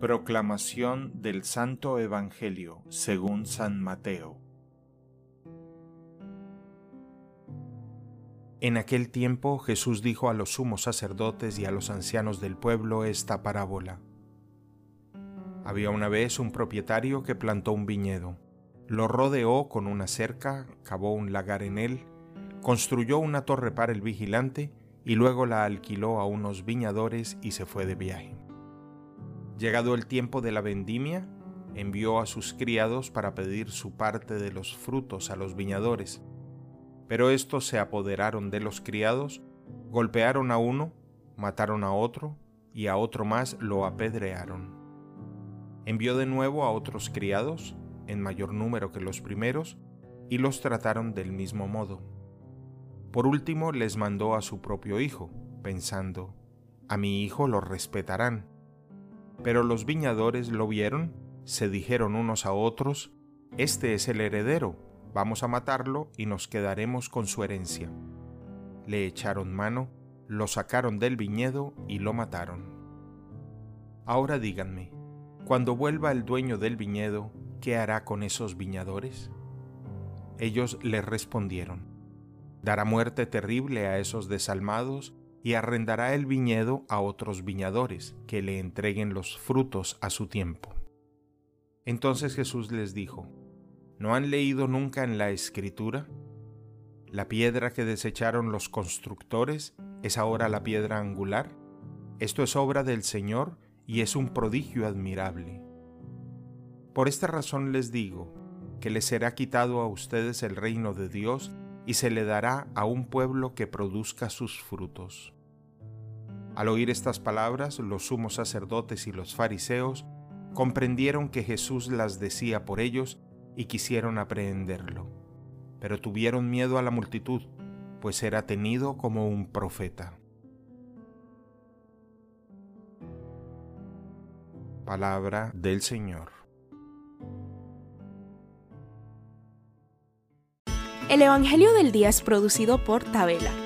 Proclamación del Santo Evangelio según San Mateo. En aquel tiempo Jesús dijo a los sumos sacerdotes y a los ancianos del pueblo esta parábola. Había una vez un propietario que plantó un viñedo, lo rodeó con una cerca, cavó un lagar en él, construyó una torre para el vigilante y luego la alquiló a unos viñadores y se fue de viaje. Llegado el tiempo de la vendimia, envió a sus criados para pedir su parte de los frutos a los viñadores. Pero estos se apoderaron de los criados, golpearon a uno, mataron a otro, y a otro más lo apedrearon. Envió de nuevo a otros criados, en mayor número que los primeros, y los trataron del mismo modo. Por último les mandó a su propio hijo, pensando, a mi hijo lo respetarán. Pero los viñadores lo vieron, se dijeron unos a otros, Este es el heredero, vamos a matarlo y nos quedaremos con su herencia. Le echaron mano, lo sacaron del viñedo y lo mataron. Ahora díganme, cuando vuelva el dueño del viñedo, ¿qué hará con esos viñadores? Ellos le respondieron, dará muerte terrible a esos desalmados y arrendará el viñedo a otros viñadores, que le entreguen los frutos a su tiempo. Entonces Jesús les dijo, ¿no han leído nunca en la escritura? La piedra que desecharon los constructores es ahora la piedra angular. Esto es obra del Señor y es un prodigio admirable. Por esta razón les digo, que les será quitado a ustedes el reino de Dios y se le dará a un pueblo que produzca sus frutos. Al oír estas palabras, los sumos sacerdotes y los fariseos comprendieron que Jesús las decía por ellos y quisieron aprehenderlo. Pero tuvieron miedo a la multitud, pues era tenido como un profeta. Palabra del Señor. El Evangelio del Día es producido por Tabela